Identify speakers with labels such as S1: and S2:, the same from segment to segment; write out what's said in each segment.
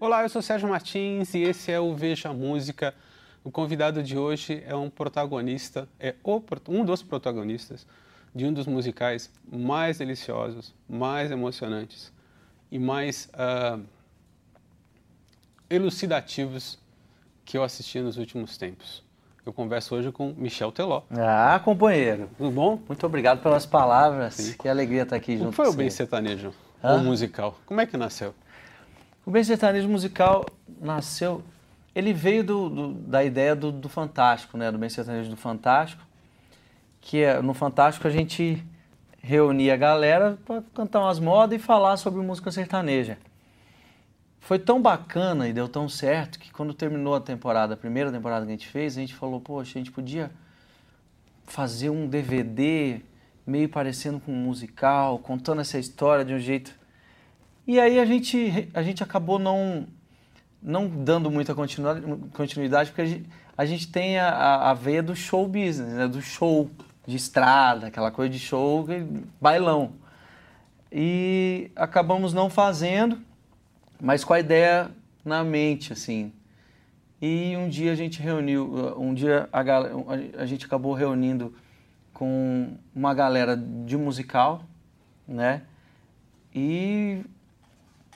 S1: Olá, eu sou Sérgio Martins e esse é o Veja Música. O convidado de hoje é um protagonista, é o, um dos protagonistas de um dos musicais mais deliciosos, mais emocionantes e mais uh, elucidativos que eu assisti nos últimos tempos. Eu converso hoje com Michel Teló.
S2: Ah, companheiro.
S1: Tudo bom?
S2: Muito obrigado pelas palavras. Sim. Que alegria estar aqui
S1: Como
S2: junto
S1: foi
S2: com
S1: o Bem
S2: você.
S1: Sertanejo,
S2: Hã?
S1: o musical? Como é que nasceu?
S2: O Bem Sertanejo Musical nasceu... Ele veio do, do- da ideia do, do Fantástico, né? Do Bem Sertanejo do Fantástico. Que é, no Fantástico a gente reunia a galera para cantar umas modas e falar sobre música sertaneja. Foi tão bacana e deu tão certo que quando terminou a temporada, a primeira temporada que a gente fez, a gente falou, poxa, a gente podia fazer um DVD meio parecendo com um musical, contando essa história de um jeito. E aí a gente, a gente acabou não, não dando muita continuidade, porque a gente, a gente tem a, a, veia do show business, né? do show de estrada, aquela coisa de show, bailão. E acabamos não fazendo, mas com a ideia na mente, assim. E um dia a gente reuniu, um dia a, a gente acabou reunindo com uma galera de musical, né? E,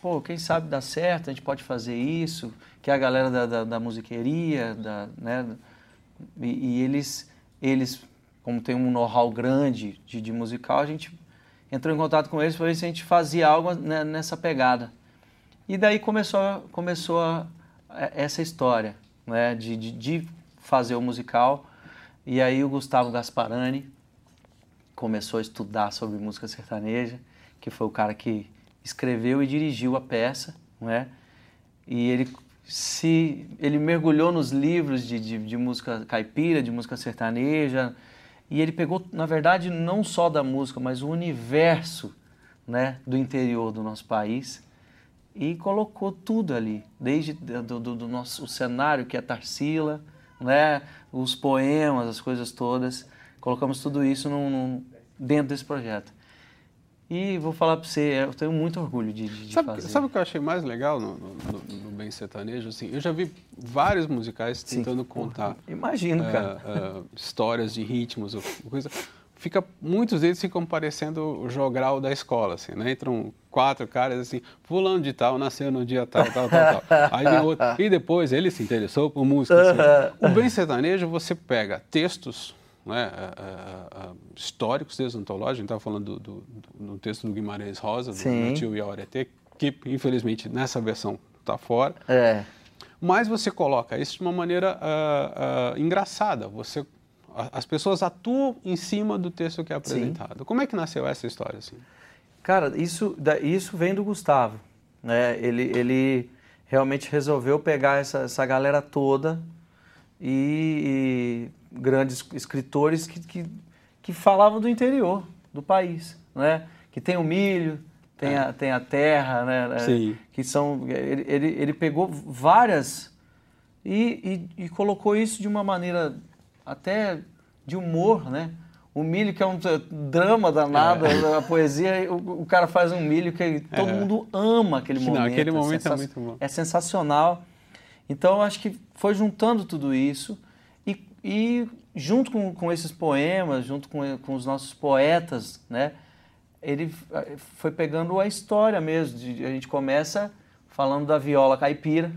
S2: pô, quem sabe dá certo, a gente pode fazer isso, que é a galera da, da, da musiqueria, da, né? E, e eles, eles, como tem um know-how grande de, de musical, a gente entrou em contato com eles para ver se a gente fazia algo né, nessa pegada. E daí começou, começou a- a- essa história né, de, de, de fazer o musical. E aí o Gustavo Gasparani começou a estudar sobre música sertaneja, que foi o cara que escreveu e dirigiu a peça, né? E ele se ele mergulhou nos livros de, de, de música caipira, de música sertaneja, e ele pegou, na verdade, não só da música, mas o universo, né, do interior do nosso país e colocou tudo ali, desde do, do- do nosso cenário que é Tarsila, né, os poemas, as coisas todas, colocamos tudo isso num- num- dentro desse projeto. E vou falar para você, eu tenho muito orgulho de, de-
S1: Sabe,
S2: fazer.
S1: sabe o que eu achei mais legal no, no, no- no Bem Sertanejo? Assim, eu já vi vários musicais
S2: Sim.
S1: tentando contar
S2: Imagino, cara.
S1: ah, ah, histórias de ritmos, ou coisa. Fica, muitos deles ficam parecendo o jogral da escola, assim, né? Entram quatro caras assim, fulano de tal, nasceu no dia tal, tal, tal, tal. Aí vem outro. E depois ele se interessou por música. assim. O Bem Sertanejo, você pega textos né, ah, ah, ah, históricos, textos antológicos, a gente estava falando do, do, do- texto do Guimarães Rosa, do
S2: Sim.
S1: Tio Iaoretê, que infelizmente nessa versão está fora
S2: É,
S1: mas você coloca isso de uma maneira ah, ah, engraçada. Você, a- as pessoas atuam em cima do texto que é apresentado. Como é que nasceu essa história? Assim?
S2: Cara, isso, isso vem do Gustavo. Né? Ele, ele realmente resolveu pegar essa, essa galera toda e, e grandes escritores que, que, que falavam do interior do país, né? Que tem o milho, tem, a, tem a terra, né?
S1: Sim.
S2: Que são... Ele, ele, ele pegou várias e, e, e colocou isso de uma maneira até de humor, né? O milho que é um drama danado,
S1: É.
S2: a poesia, o, o cara faz um milho que todo mundo ama aquele
S1: Não,
S2: momento.
S1: aquele
S2: é
S1: momento é
S2: sensa-
S1: muito bom.
S2: É sensacional. Então, acho que foi juntando tudo isso e, junto com, com esses poemas, junto com, com os nossos poetas, né? Ele eh, foi pegando a história mesmo. de- a gente começa falando da viola caipira,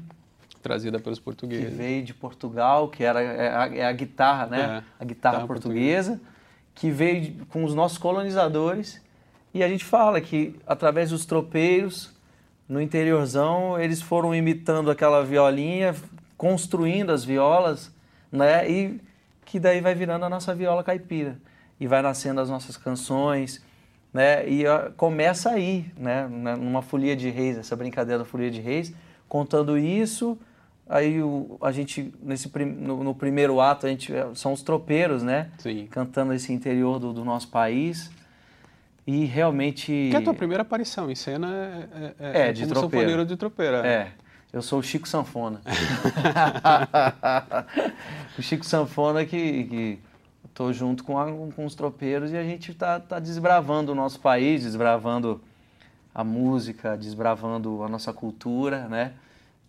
S1: Trazida pelos
S2: que
S1: portugueses.
S2: veio de Portugal, que era é a, é a guitarra, né?
S1: É,
S2: a guitarra
S1: guitarra
S2: portuguesa, que veio de- com os nossos colonizadores. E a gente fala que através dos tropeiros, no interiorzão, eles foram imitando aquela violinha, construindo as violas, né? E que daí vai virando a nossa viola caipira. E vai nascendo as nossas canções, né? E começa aí, né? Numa folia de reis, essa brincadeira da folia de reis, contando isso. Aí o- a gente, nesse, no, no primeiro ato, a gente, é, são os tropeiros, né?
S1: Sim.
S2: Cantando esse interior do, do nosso país. E realmente...
S1: Que é a tua primeira aparição em cena é, é,
S2: É, de
S1: como
S2: tropeiro.
S1: sanfoneiro de tropeira.
S2: É, eu sou o Chico Sanfona. o Chico Sanfona que, que tô junto com, a- com os tropeiros e a gente tá, tá desbravando o nosso país, desbravando a música, desbravando a nossa cultura, né?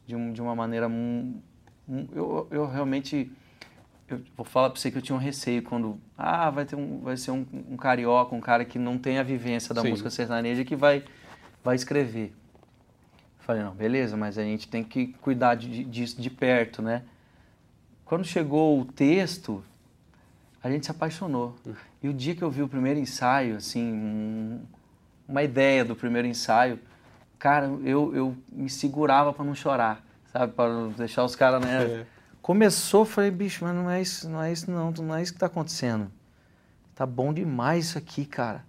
S2: de, um, de uma maneira. Um, um, eu, eu realmente. Eu vou falar para você que eu tinha um receio quando. Ah, vai, ter um, vai ser um, um carioca, um cara que não tem a vivência da Sim. música sertaneja que vai, vai escrever. Falei, não, beleza, mas a gente tem que cuidar de, disso de perto, né? Quando chegou o texto, a gente se apaixonou. Hum. E o dia que eu vi o primeiro ensaio, assim, um, uma ideia do primeiro ensaio, cara, eu, eu me segurava para não chorar, sabe? Para não deixar os caras, né? É. Começou, falei, bicho, mas não é isso, não é isso não, não é isso que tá acontecendo. Tá bom demais isso aqui, cara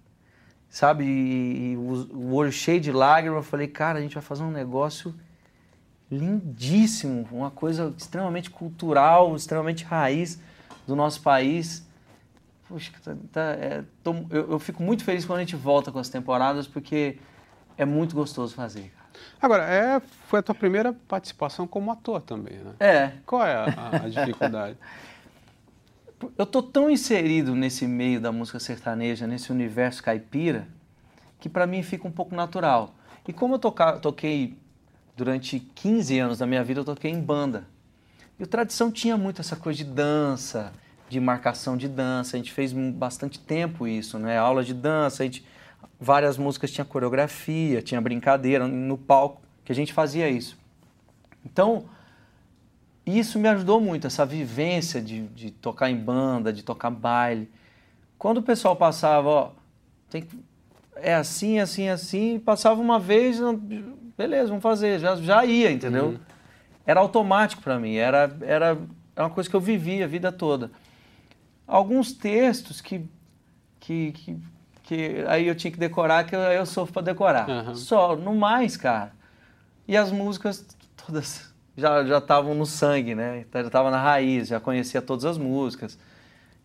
S2: sabe? E, e o, o, olho cheio de lágrimas, eu falei, cara, a gente vai fazer um negócio lindíssimo, uma coisa extremamente cultural, extremamente raiz do nosso país. Puxa, tá, tá, é, tô, eu, eu, fico muito feliz quando a gente volta com as temporadas, porque é muito gostoso fazer.
S1: Agora, é, foi a tua primeira participação como ator também, né?
S2: É.
S1: Qual é a, a dificuldade?
S2: eu tô tão inserido nesse meio da música sertaneja, nesse universo caipira, que para mim fica um pouco natural. E como eu toca, toquei durante 15 anos da minha vida, eu toquei em banda. E o Tradição tinha muito essa coisa de dança, de marcação de dança. A gente fez bastante tempo isso, né? Aula de dança, a gente, várias músicas tinha coreografia, tinha brincadeira no palco, que a gente fazia isso. Então, e isso me ajudou muito, essa vivência de, de tocar em banda, de tocar baile. Quando o pessoal passava, ó, tem, é assim, assim, assim, passava uma vez, beleza, vamos fazer, já, já ia, entendeu? Uhum. Era automático para mim, era, era, era uma coisa que eu vivia a vida toda. Alguns textos que, que, que, que aí eu tinha que decorar, que eu, eu sofro para decorar. Uhum. Só, no mais, cara. E as músicas todas já já estavam no sangue, né? Então, já estava na raiz, já conhecia todas as músicas.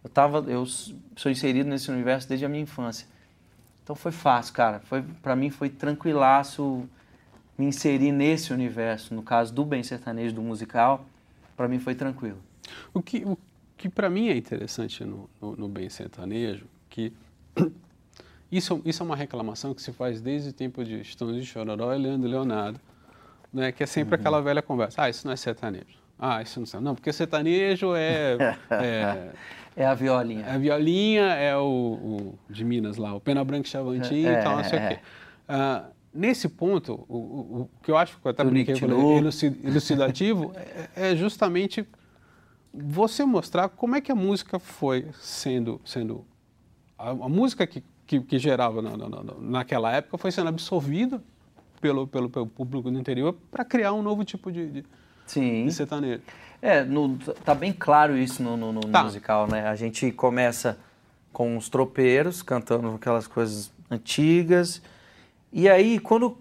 S2: Eu tava, eu sou inserido nesse universo desde a minha infância. Então foi fácil, cara. Foi para mim foi tranquilaço me inserir nesse universo. No caso do bem sertanejo, do musical, para mim foi tranquilo.
S1: O que o que para mim é interessante no, no, no bem sertanejo, que isso, isso é uma reclamação que se faz desde o tempo de Estão de Chororó e Leandro Leonardo né? Que é sempre uhum. aquela velha conversa. Ah, isso não é sertanejo. Ah, isso não é. Não, porque sertanejo é.
S2: É, é a violinha.
S1: A violinha é o, o, de Minas lá, o Pena Branca Chavantinho é, e tal, não sei é. o quê. Uh, nesse ponto, o, o, o, que eu acho que eu até brinquei elucidativo é, é justamente você mostrar como é que a música foi sendo. sendo a, a música que, que, que gerava na, na, naquela época foi sendo absorvida pelo, pelo, pelo público do interior para criar um novo tipo de, de, Sim. de sertanejo.
S2: É, no, tá bem claro isso no, no, no tá. musical, né? A gente começa com os tropeiros cantando aquelas coisas antigas. E aí, quando.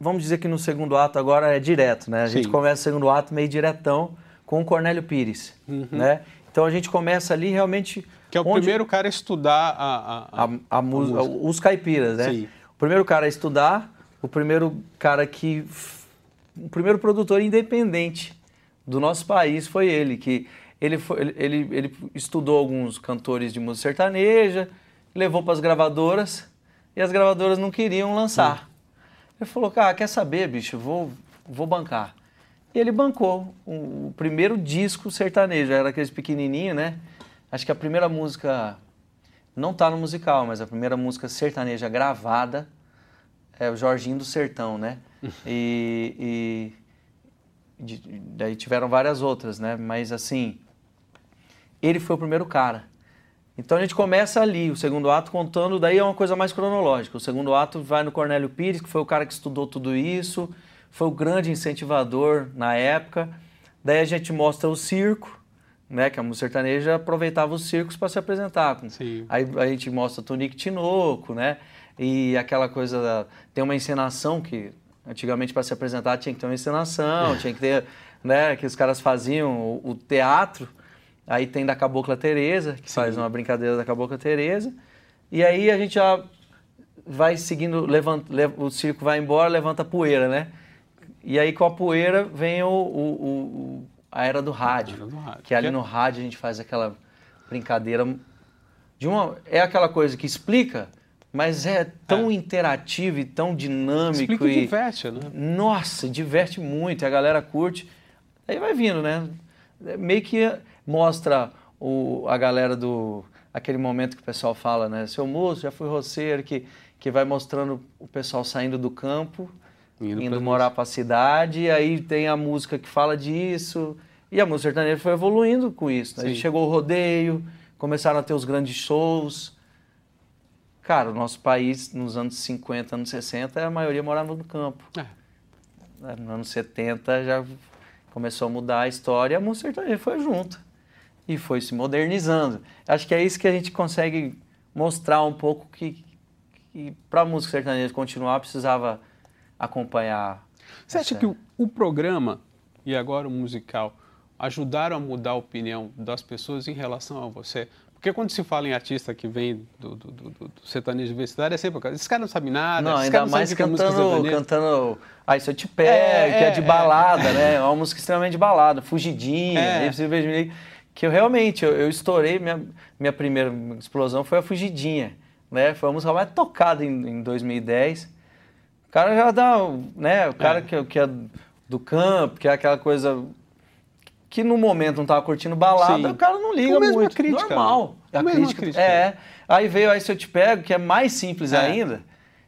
S2: Vamos dizer que no segundo ato agora é direto, né? A gente começa o segundo ato meio diretão com o Cornélio Pires, uhum. né? Então a gente começa ali realmente.
S1: Que é o primeiro cara a estudar a, a, a, a,
S2: a música. Os caipiras, né? Sim. O primeiro cara a estudar o primeiro cara que. O primeiro produtor independente do nosso país foi ele, que ele, foi, ele, ele, estudou alguns cantores de música sertaneja, levou para as gravadoras e as gravadoras não queriam lançar. Ele falou, cara, quer saber, bicho, vou, vou bancar. E ele bancou o, o primeiro disco sertanejo, era aqueles pequenininho, né? Acho que a primeira música, não tá no musical, mas a primeira música sertaneja gravada é o Jorginho do Sertão, né? E, e de, daí tiveram várias outras, né? Mas assim, ele foi o primeiro cara. Então a gente começa ali, o segundo ato contando, daí é uma coisa mais cronológica. O segundo ato vai no Cornélio Pires, que foi o cara que estudou tudo isso, foi o grande incentivador na época. Daí a gente mostra o circo, né, que a música sertaneja aproveitava os circos para se apresentar. Sim. Aí a gente mostra Tonique Tinoco, né? E aquela coisa da, tem uma encenação que antigamente para se apresentar tinha que ter uma encenação, tinha que ter, né, que os caras faziam o, o teatro. Aí tem da Cabocla Teresa, que Sim. faz uma brincadeira da Cabocla Teresa. E aí a gente já vai seguindo, levanta, o circo vai embora, levanta a poeira, né? E aí com a poeira vem o, o, o a era do rádio, era do rádio. que ali no rádio a gente faz aquela brincadeira de uma é aquela coisa que explica mas é tão é. interativo e tão dinâmico.
S1: Explica
S2: e
S1: diverte, né?
S2: Nossa, diverte muito, a galera curte. Aí vai vindo, né? Meio que mostra o, a galera do. aquele momento que o pessoal fala, né? Seu moço, já fui roceiro, que, que vai mostrando o pessoal saindo do campo, indo, indo morar para a cidade, e aí tem a música que fala disso. E a música sertaneja foi evoluindo com isso. Né? Aí chegou o rodeio, começaram a ter os grandes shows. Cara, o nosso país, nos anos 50, anos 60, a maioria morava no campo. É. Nos anos 70 já começou a mudar a história a música sertaneja foi junto. E foi se modernizando. Acho que é isso que a gente consegue mostrar um pouco que, que para a música sertaneja continuar precisava acompanhar.
S1: Você essa... acha que o, o programa e agora o musical ajudaram a mudar a opinião das pessoas em relação a você? Porque quando se fala em artista que vem do, do, do, do sertanejo universitário, é sempre esses caras não sabem nada,
S2: não, ainda mais cantando, cantando Aí Se Eu Te Pego, é, que é de é, balada, é. né? É uma música extremamente de balada, fugidinha, é. que eu realmente, eu, eu, estourei, minha, minha primeira explosão foi a Fugidinha, né? Foi a música mais tocada em, em 2010. O cara já dá, né? O cara é. que, que é do campo, que é aquela coisa que no momento não tava curtindo balada, Sim. o cara não liga muito. Crítica, Normal. A, a crítica, crítica. É. Aí veio Aí Se Eu Te Pego, que é mais simples é. ainda,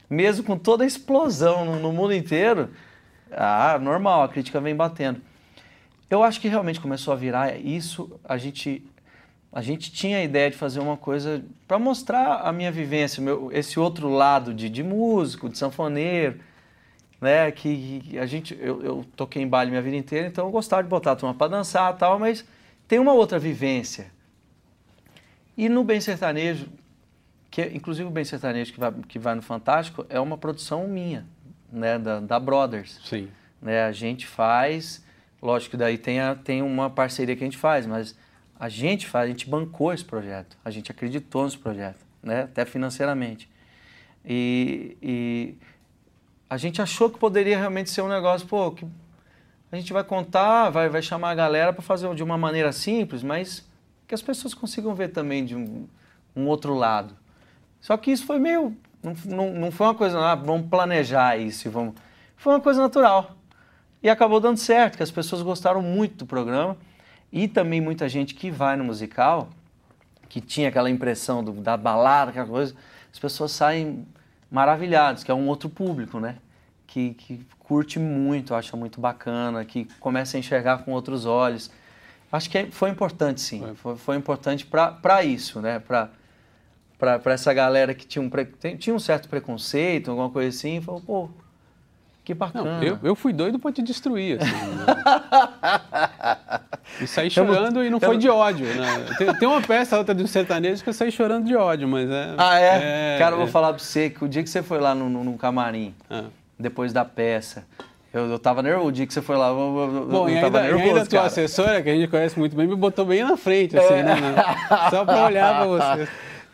S2: mesmo com toda a explosão no, no, mundo inteiro. Ah, normal, a crítica vem batendo. Eu acho que realmente começou a virar isso. A gente, a gente tinha a ideia de fazer uma coisa para mostrar a minha vivência, meu, esse outro lado de, de músico, de sanfoneiro né? Que a gente, eu, eu, toquei em baile minha vida inteira, então eu gostava de botar a turma para dançar tal, mas tem uma outra vivência. E no Bem Sertanejo, que inclusive o Bem Sertanejo que vai, que vai no Fantástico é uma produção minha, né? Da, da Brothers.
S1: Sim.
S2: Né? A gente faz, lógico que daí tem, a, tem uma parceria que a gente faz, mas a gente faz, a gente bancou esse projeto, a gente acreditou nesse projeto, né? Até financeiramente. E, e a gente achou que poderia realmente ser um negócio, pô, que a gente vai contar, vai, vai chamar a galera para fazer de uma maneira simples, mas que as pessoas consigam ver também de um, um outro lado. Só que isso foi meio. Não, não, não foi uma coisa, ah, vamos planejar isso, vamos. Foi uma coisa natural. E acabou dando certo, que as pessoas gostaram muito do programa. E também muita gente que vai no musical, que tinha aquela impressão do, da balada, aquela coisa, as pessoas saem maravilhados, que é um outro público, né? Que, que curte muito, acha muito bacana, que começa a enxergar com outros olhos. Acho que é, foi importante, sim. Foi, foi importante para isso, né? Para essa galera que tinha um, tinha um certo preconceito, alguma coisa assim, falou, pô, que bacana.
S1: Não, eu, eu fui doido para te destruir, assim. Né? E saí chorando eu, e não eu, foi de ódio, né? Tem, tem, uma peça outra do sertanejo que eu saí chorando de ódio, mas é...
S2: Ah, é? é Cara, eu vou é. falar para você que o dia que você foi lá no, no, no camarim, ah. depois da peça, eu, eu tava nervoso o dia que você foi lá. Eu,
S1: Bom, eu e ainda, nervoso, e ainda a tua assessora, que a gente conhece muito bem, me botou bem na frente, assim, é. né? Só para olhar para você.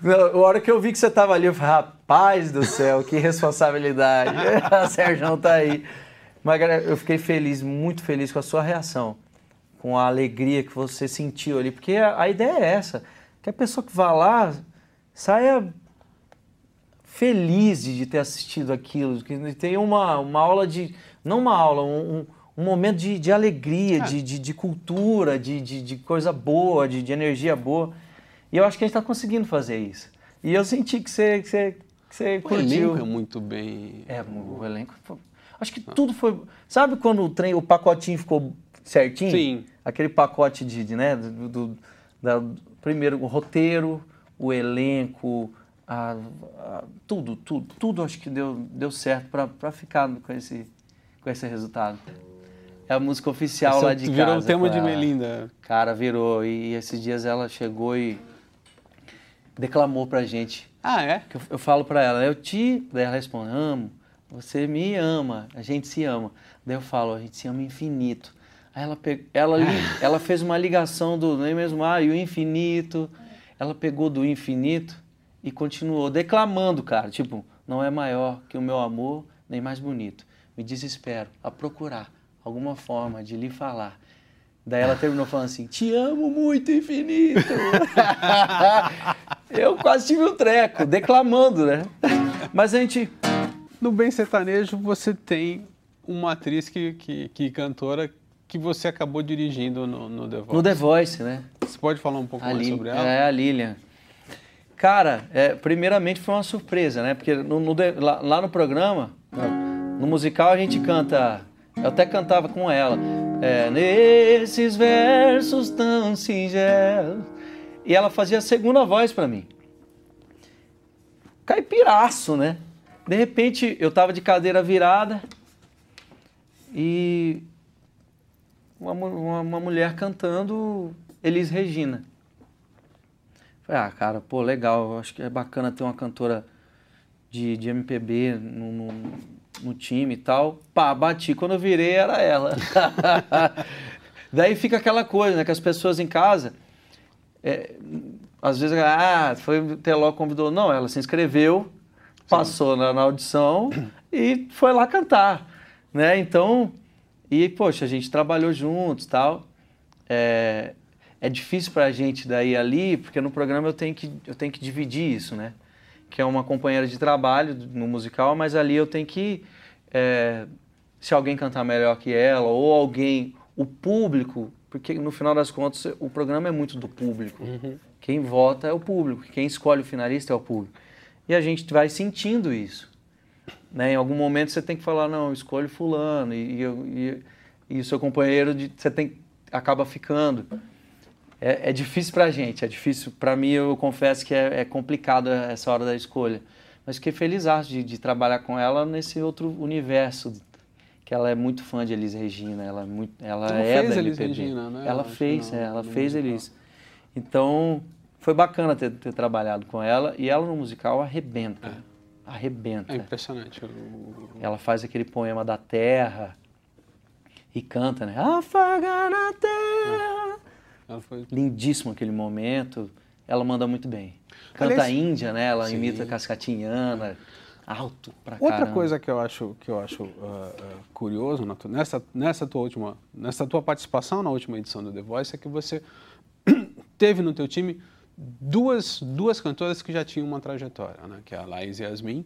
S2: A hora que eu vi que você tava ali, eu falei, rapaz do céu, que responsabilidade. a Sérgio tá aí. Mas, galera, eu fiquei feliz, muito feliz com a sua reação com a alegria que você sentiu ali, porque a, a ideia é essa, que a pessoa que vá lá saia feliz de, ter assistido aquilo, que tenha uma, uma aula de, não uma aula, um, um momento de, de alegria, é. de, de, de, cultura, de, de, de, coisa boa, de, de energia boa. E eu acho que a gente está conseguindo fazer isso. E eu senti que você, que você, que você
S1: o
S2: curtiu.
S1: O elenco é muito bem...
S2: É, o elenco... Acho que tudo foi... Sabe quando o trem, o pacotinho ficou certinho?
S1: Sim.
S2: Aquele pacote de, de né, do, do da, primeiro o roteiro, o elenco, a, a, tudo, tudo, tudo acho que deu, deu certo para ficar com esse, com esse resultado. É a música oficial esse lá de
S1: virou
S2: casa.
S1: Virou o tema de Melinda.
S2: Cara, virou. E esses dias ela chegou e declamou pra gente.
S1: Ah, é?
S2: Eu, eu falo pra ela, eu te... Daí ela responde, amo, você me ama, a gente se ama. Daí eu falo, a gente se ama infinito. Aí ela, pe... ela, ela fez uma ligação do nem mesmo ah, e o infinito. Ela pegou do infinito e continuou declamando, cara. Tipo, não é maior que o meu amor, nem mais bonito. Me desespero a procurar alguma forma de lhe falar. Daí ela terminou falando assim: Te amo muito, infinito. Eu quase tive um treco, declamando, né? Mas a gente.
S1: No Bem Sertanejo você tem uma atriz que, que, que cantora que você acabou dirigindo no, no The Voice.
S2: No The Voice, né?
S1: Você pode falar um pouco
S2: A
S1: mais sobre ela?
S2: É, a Lilian. Cara, é, primeiramente foi uma surpresa, né? Porque no, no lá, lá no programa, no musical, a gente canta. Eu até cantava com ela. é, Nesses versos tão singelos. E ela fazia a segunda voz pra mim. Caipiraço, né? De repente, eu tava de cadeira virada e uma, uma, uma mulher cantando Elis Regina. Falei, ah, cara, pô, legal, acho que é bacana ter uma cantora de, de MPB no, no, no time e tal. Pá, bati, quando eu virei era ela. Daí fica aquela coisa, né, que as pessoas em casa, é, às vezes, ah, foi o Teló convidou. Não, ela se inscreveu, passou na, na audição e foi lá cantar, né? Então, e, poxa, a gente trabalhou juntos tal. É, é difícil pra gente daí ali, porque no programa eu tenho que, eu tenho que dividir isso, né? Que é uma companheira de trabalho no musical, mas ali eu tenho que. é, se alguém cantar melhor que ela, ou alguém, o público, porque no final das contas o programa é muito do público. Quem vota é o público, quem escolhe o finalista é o público. E a gente vai sentindo isso. Né? Em algum momento você tem que falar, não, escolhe fulano, e, e, e, e o seu companheiro de, você tem, acaba ficando. É, é difícil pra gente, é difícil. Pra mim, eu confesso que é, é complicado essa hora da escolha. Mas fiquei feliz de, de trabalhar com ela nesse outro universo, que ela é muito fã de Elis Regina, ela é muito, ela é
S1: fez
S2: da
S1: Elis. Regina, né?
S2: Ela fez,
S1: no-
S2: é, ela fez
S1: musical.
S2: Elis. Então, foi bacana ter, ter trabalhado com ela e ela no musical arrebenta. Arrebenta.
S1: É impressionante. o-
S2: Ela faz aquele poema da terra e canta, né? Afagar na terra.
S1: Ela foi
S2: Lindíssimo aquele momento. Ela manda muito bem. Canta
S1: Aliás-
S2: índia, né? Ela
S1: Sim.
S2: imita cascatinhana. Alto pra
S1: Outra
S2: caramba.
S1: coisa que eu acho que eu acho ah, ah, curioso tu- nessa nessa tua última nessa tua participação na última edição do The Voice é que você teve no teu time duas duas cantoras que já tinham uma trajetória, né? Que é a Laís Yasmin,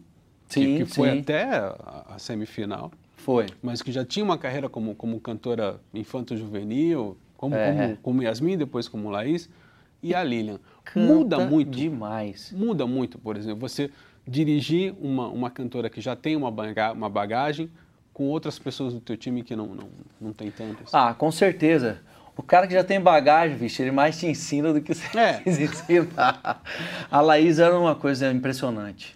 S1: que-
S2: Sim,
S1: que, foi
S2: sim.
S1: até a, a semifinal,
S2: Foi.
S1: mas que já tinha uma carreira como como cantora infanto-juvenil, como,
S2: É.
S1: como como Yasmin, depois como Laís e a Lilian.
S2: Canta
S1: Muda muito
S2: demais.
S1: muda muito, por exemplo, você dirigir uma, uma cantora que já tem uma, baga- uma bagagem com outras pessoas do teu time que não, não, não tem tantas.
S2: Ah, com certeza. O cara que já tem bagagem, bicho, ele mais te ensina do que você
S1: É.
S2: ensinar. A Laís era uma coisa impressionante.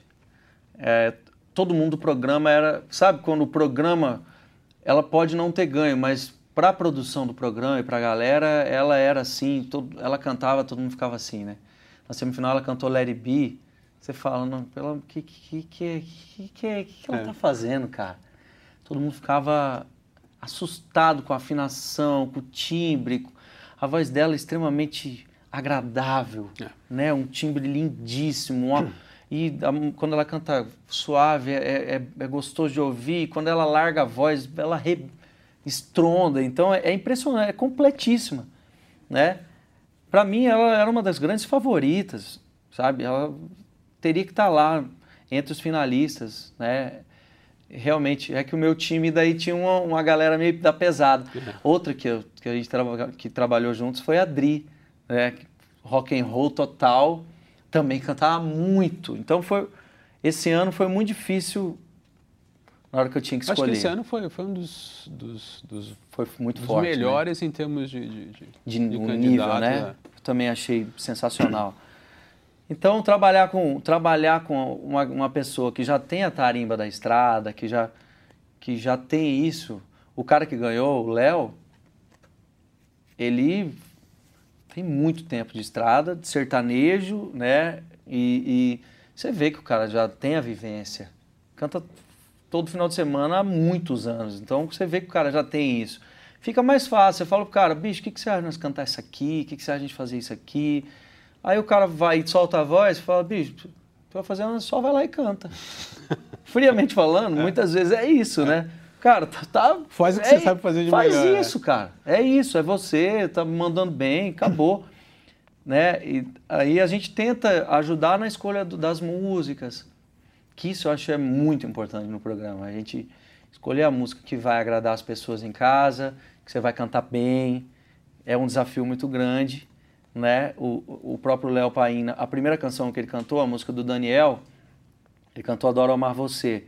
S2: É, todo mundo do programa era... Sabe quando o programa, ela pode não ter ganho, mas para a produção do programa e para a galera, ela era assim, todo, ela cantava, todo mundo ficava assim, né? Na semifinal ela cantou Let It Be, você fala, não, pelo que que que que que, que ela
S1: É.
S2: tá fazendo, cara? Todo mundo ficava assustado com a afinação, com o timbre, a voz dela é extremamente agradável,
S1: É.
S2: né? Um timbre lindíssimo, uma- e a- quando ela canta suave é, é- é gostoso de ouvir, e quando ela larga a voz, ela re- estronda, então é, é impressionante, é completíssima, né? Para mim ela era uma das grandes favoritas, sabe? Ela teria que estar lá entre os finalistas, né? Realmente, é que o meu time daí tinha uma, uma galera meio da pesada. Outra que, eu- que a gente traba, que trabalhou juntos foi a Dri, né? Rock and roll total, também cantava muito. Então foi esse ano foi muito difícil na hora que eu tinha que
S1: Acho
S2: escolher.
S1: que esse ano foi, foi um dos, dos, dos,
S2: foi muito
S1: dos
S2: forte. né?
S1: melhores em termos de, de, de,
S2: de,
S1: de
S2: um nível, né?
S1: é.
S2: Eu também achei sensacional. Então, trabalhar com, trabalhar com uma, uma pessoa que já tem a tarimba da estrada, que já, que já tem isso, o cara que ganhou, o Léo, ele tem muito tempo de estrada, de sertanejo, né? E, e você vê que o cara já tem a vivência. Canta todo final de semana há muitos anos. Então você vê que o cara já tem isso. Fica mais fácil. Você fala pro cara, bicho, o que, que você acha de nós cantar isso aqui? O que, que você acha de a gente fazer isso aqui? Aí o cara vai e solta a voz e fala, bicho, tu vai fazer, só vai lá e canta. Friamente falando, muitas vezes é isso, né? Cara, tá. tá-
S1: Faz o que
S2: é-
S1: você sabe fazer de
S2: faz
S1: melhor, é.
S2: isso, cara. É isso, é você, tá mandando bem, acabou. né? E aí a gente tenta ajudar na escolha do- das músicas, que isso eu acho é muito importante no programa. A gente escolher a música que vai agradar as pessoas em casa, que você vai cantar bem, é um desafio muito grande, né? O, o próprio Léo Paina, a primeira canção que ele cantou, a música do Daniel, ele cantou Adoro Amar Você.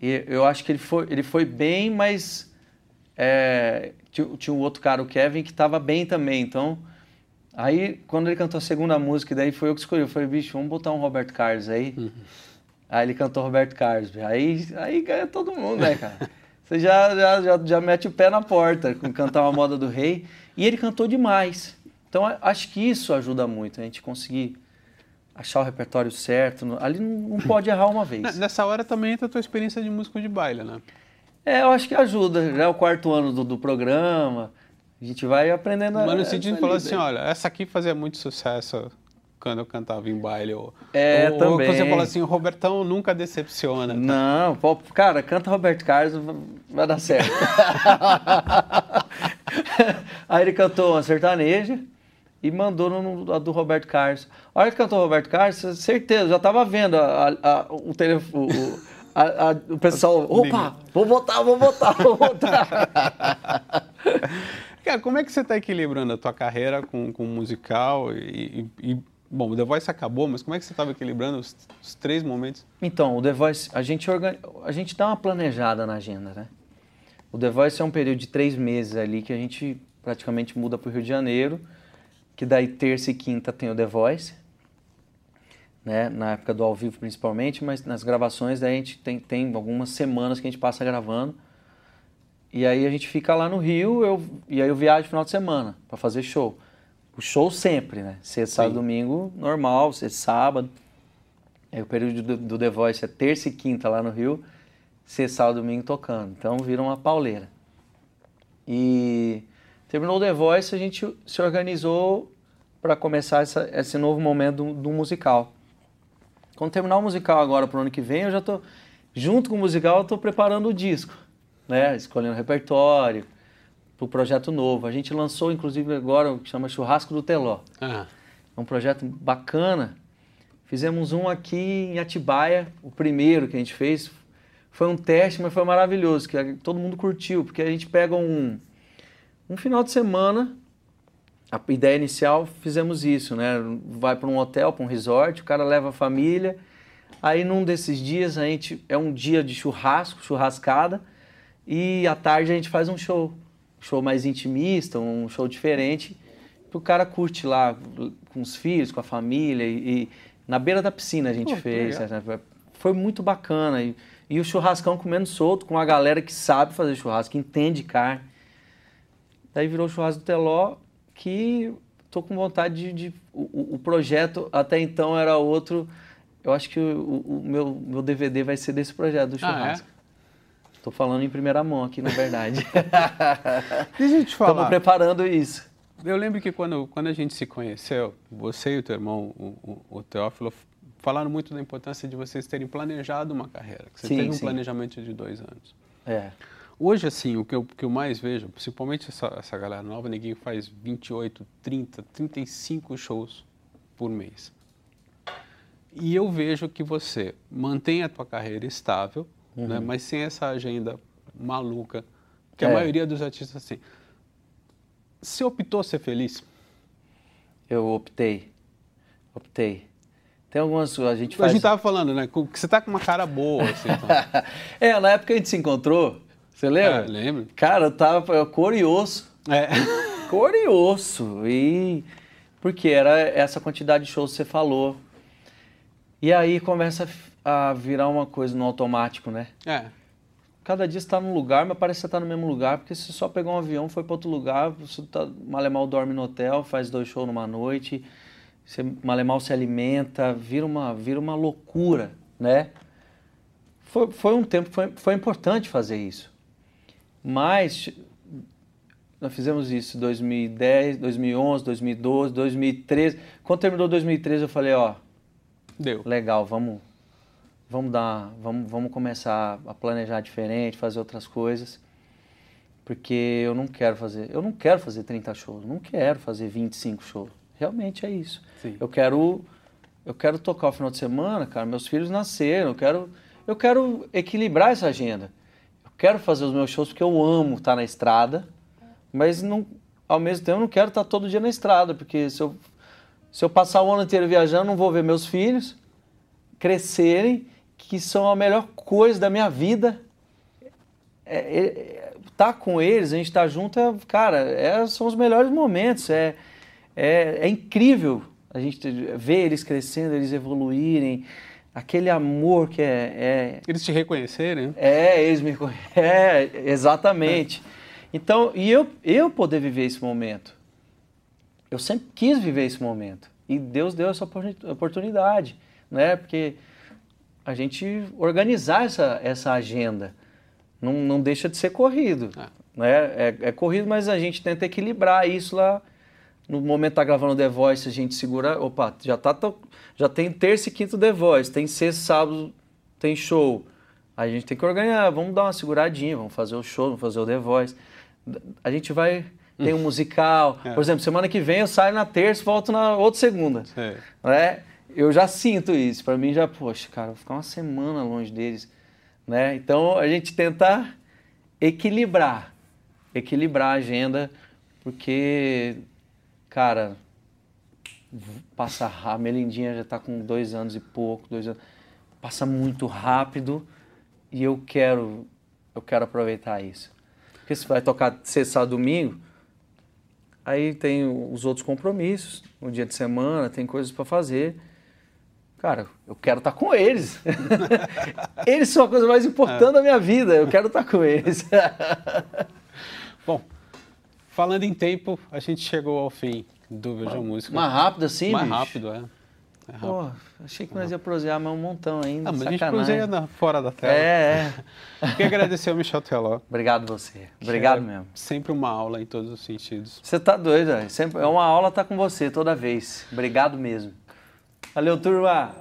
S2: E eu acho que ele foi, ele foi bem, mas é, tinha, tinha um outro cara, o Kevin, que estava bem também. Então, aí quando ele cantou a segunda música, daí foi eu que escolhi. Eu falei, bicho, vamos botar um Roberto Carlos aí. Uhum. Aí ele cantou Roberto Carlos. Aí, aí ganha todo mundo, né, cara? Você já, já, já, já mete o pé na porta com cantar uma moda do rei. E ele cantou demais. Então acho que isso ajuda muito, a gente conseguir achar o repertório certo. Ali não, pode errar uma vez.
S1: Nessa hora também entra a tua experiência de músico de baile, né?
S2: É, eu acho que ajuda. Já é o quarto ano do, do programa, a gente vai aprendendo.
S1: Mas no sentido falar assim, olha, essa aqui fazia muito sucesso quando eu cantava em baile. Ou,
S2: é,
S1: ou,
S2: também.
S1: Ou você fala assim, o Robertão nunca decepciona. Tá?
S2: Não, pô, cara, canta Roberto Carlos, vai dar certo. Aí ele cantou uma sertaneja e mandou no, a do Roberto Carlos. A hora que cantou o Roberto Carlos, certeza, já estava vendo a, a, o telefone. O, a, o pessoal, opa, vou votar, vou votar, vou votar.
S1: Cara, como é que você está equilibrando a tua carreira com, com musical e, e, Bom, o The Voice acabou, mas como é que você estava equilibrando os, os, três momentos?
S2: Então, o The Voice, a gente, organi... a gente dá uma planejada na agenda, né? O The Voice é um período de três meses ali que a gente praticamente muda para o Rio de Janeiro, que daí terça e quinta tem o The Voice, né, na época do ao vivo principalmente, mas nas gravações daí a gente tem, tem algumas semanas que a gente passa gravando. E aí a gente fica lá no Rio, eu, e aí eu viajo no final de semana para fazer show. O show sempre, né? Sexta, sábado, domingo, normal, sexta, sábado. Aí o período do, do The Voice é terça e quinta lá no Rio, sexta, sábado, domingo tocando. Então vira uma pauleira. E terminou o The Voice, a gente se organizou para começar essa, esse novo momento do, do musical. Quando terminar o musical agora para o ano que vem, eu já estou, junto com o musical, eu estou preparando o disco, né? Escolhendo o repertório para o projeto novo. A gente lançou, inclusive, agora o que chama Churrasco do Teló.
S1: Ah.
S2: É um projeto bacana. Fizemos um aqui em Atibaia, o primeiro que a gente fez. Foi um teste, mas foi maravilhoso, que todo mundo curtiu, porque a gente pega um, um final de semana a ideia inicial fizemos isso, né? Vai para um hotel, para um resort, o cara leva a família. Aí num desses dias a gente é um dia de churrasco, churrascada, e à tarde a gente faz um show, um show mais intimista, um show diferente, que o cara curte lá com os filhos, com a família e, e na beira da piscina a gente Pô, fez. Né? Foi muito bacana e, e o churrascão comendo solto com a galera que sabe fazer churrasco, que entende carne. Daí virou o churrasco do Teló que estou com vontade de. de o, o, projeto até então era outro. Eu acho que o, o, meu, meu DVD vai ser desse projeto do churrasco. Estou ah, é? falando em primeira mão aqui, na verdade.
S1: Deixa eu te falar.
S2: Estamos preparando isso.
S1: Eu lembro que quando, quando a gente se conheceu, você e o teu irmão, o, o Teófilo, falaram muito da importância de vocês terem planejado uma carreira. Que você sim, teve um sim. planejamento de dois anos.
S2: É.
S1: Hoje, assim, o que eu, que eu mais vejo, principalmente essa, essa galera nova, ninguém faz 28, 30, 35 shows por mês. E eu vejo que você mantém a tua carreira estável, né, uhum. né, mas sem essa agenda maluca, que é. a maioria dos artistas tem. Você optou ser feliz?
S2: Eu optei. Optei. Tem algumas. A gente faz.
S1: A gente tava falando, né? Que você tá com uma cara boa, assim. Então.
S2: é, na época a gente se encontrou, você lembra?
S1: É, lembro.
S2: Cara, eu tava curioso.
S1: É.
S2: Curioso. E. Porque era essa quantidade de shows que você falou. E aí começa a virar uma coisa no automático, né?
S1: É.
S2: Cada dia você tá num lugar, mas parece que você tá no mesmo lugar, porque você só pegou um avião, foi para outro lugar, você tá, malemal dorme no hotel, faz dois shows numa noite, você malemal se alimenta, vira uma, vira uma loucura, né? Foi, foi um tempo, foi, foi importante fazer isso. Mas nós fizemos isso em 2010, 2011, 2012, 2013. Quando terminou 2013, eu falei, ó,
S1: deu.
S2: Legal, vamos vamos dar, vamos, vamos começar a planejar diferente, fazer outras coisas. Porque eu não quero fazer, eu não quero fazer 30 shows, não quero fazer 25 shows. Realmente é isso.
S1: Sim.
S2: Eu quero eu quero tocar o final de semana, cara, meus filhos nasceram, eu quero, eu quero equilibrar essa agenda. Quero fazer os meus shows porque eu amo estar na estrada, mas não, ao mesmo tempo não quero estar todo dia na estrada, porque se eu, se eu passar o ano inteiro viajando, não vou ver meus filhos crescerem, que são a melhor coisa da minha vida. É, é, tá com eles, a gente tá junto, é, cara, é, são os melhores momentos. É, é, é incrível a gente ver eles crescendo, eles evoluírem, aquele amor que é. é
S1: eles te reconhecerem?
S2: É, eles me É, exatamente. Então, e eu, eu poder viver esse momento. Eu sempre quis viver esse momento. E Deus deu essa oportunidade, né? Porque a gente organizar essa, essa agenda não, não deixa de ser corrido. É. Né? É, é corrido, mas a gente tenta equilibrar isso lá no momento que tá gravando The Voice, a gente segura, opa, já tá já tem terça e quinto The Voice, tem sexta, sábado, tem show. A gente tem que organizar, vamos dar uma seguradinha, vamos fazer o show, vamos fazer o The Voice. A gente vai tem um musical. É. Por exemplo, semana que vem eu saio na terça e volto na outra segunda. É. Né? Eu já sinto isso. Para mim já, poxa, cara, vou ficar uma semana longe deles. Né? Então a gente tenta equilibrar, equilibrar a agenda, porque Cara, passa rápido. A Melindinha já está com dois anos e pouco, dois anos. Passa muito rápido e eu quero, eu quero aproveitar isso. Porque você vai tocar sexta, domingo, aí tem os outros compromissos, no dia de semana, tem coisas para fazer. Cara, eu quero estar tá com eles. eles são a coisa mais importante é. da minha vida. Eu quero estar tá com eles.
S1: Bom, Falando em tempo, a gente chegou ao fim do Veja Música.
S2: Mais rápido assim,
S1: Mais
S2: bicho?
S1: rápido, é.
S2: É Pô, achei que nós ia prosear mais um montão ainda.
S1: Ah, mas sacanagem. a gente proseia na, fora da tela.
S2: É,
S1: é. Queria agradecer ao Michel Teló.
S2: Obrigado você. Obrigado é mesmo.
S1: Sempre uma aula em todos os sentidos.
S2: Você tá doido, é. Sempre, é uma aula estar tá com você toda vez. Obrigado mesmo. Valeu, turma!